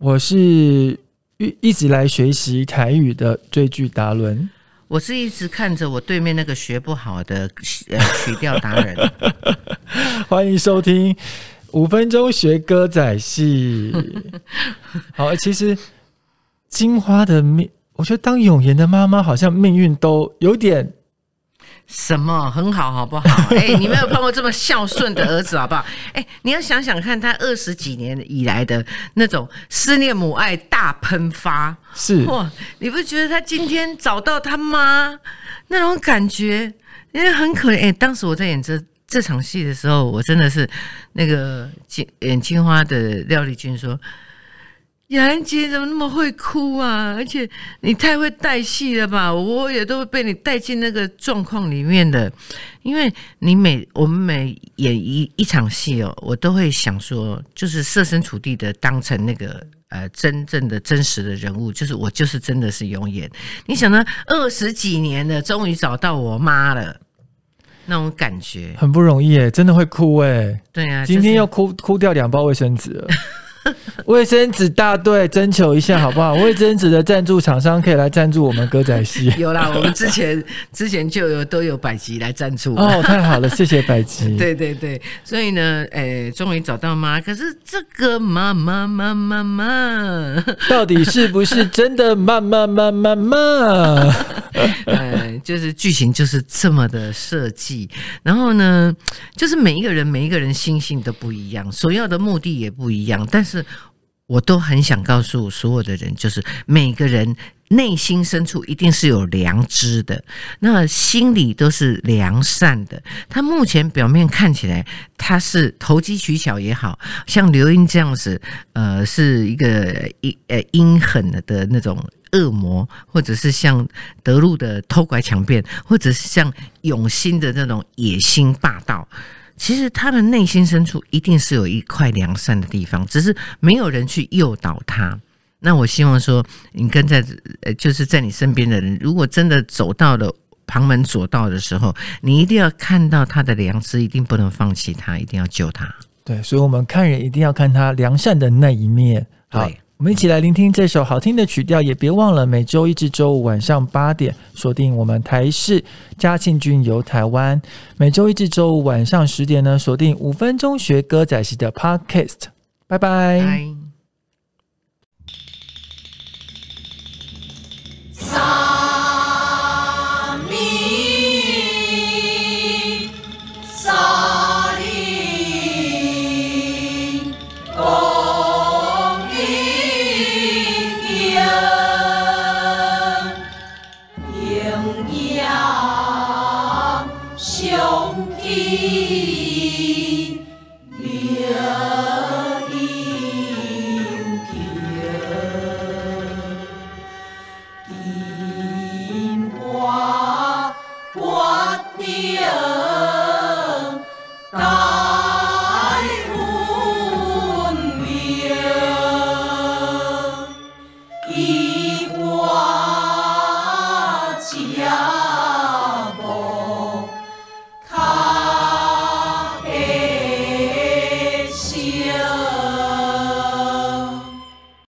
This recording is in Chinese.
我是一一直来学习台语的追剧达伦。我是一直看着我对面那个学不好的呃曲调达人，欢迎收听五分钟学歌仔戏。好，其实金花的命，我觉得当永言的妈妈好像命运都有点什么很好，好不好？哎、你没有碰过这么孝顺的儿子，好不好？哎、你要想想看，他二十几年以来的那种思念母爱大喷发，是哇！你不觉得他今天找到他妈那种感觉，因为很可怜。哎、当时我在演这这场戏的时候，我真的是那个金演青花的廖丽君说。雅兰姐怎么那么会哭啊？而且你太会带戏了吧？我也都被你带进那个状况里面的。因为你每我们每演一一场戏哦，我都会想说，就是设身处地的当成那个呃真正的真实的人物，就是我就是真的是永远。你想呢？二十几年了，终于找到我妈了，那种感觉。很不容易哎，真的会哭哎。对啊，今天就是要哭哭掉两包卫生纸了。卫生纸大队征求一下好不好？卫生纸的赞助厂商可以来赞助我们歌仔戏。有啦，我们之前 之前就有都有百集来赞助。哦，太好了，谢谢百吉。对对对，所以呢，诶，终于找到妈。可是这个妈妈妈妈妈，到底是不是真的？妈妈妈妈妈，呃，就是剧情就是这么的设计。然后呢，就是每一个人每一个人心性都不一样，所要的目的也不一样，但是我都很想告诉所有的人，就是每个人。内心深处一定是有良知的，那心里都是良善的。他目前表面看起来他是投机取巧也好，像刘英这样子，呃，是一个阴呃阴狠的那种恶魔，或者是像德路的偷拐抢骗，或者是像永兴的那种野心霸道。其实他们内心深处一定是有一块良善的地方，只是没有人去诱导他。那我希望说，你跟在呃，就是在你身边的人，如果真的走到了旁门左道的时候，你一定要看到他的良知，一定不能放弃他，一定要救他。对，所以我们看人一定要看他良善的那一面。好对，我们一起来聆听这首好听的曲调，也别忘了每周一至周五晚上八点锁定我们台视嘉庆君游台湾，每周一至周五晚上十点呢锁定五分钟学歌仔戏的 Podcast。拜拜。离别情切，金花挂念，大风别。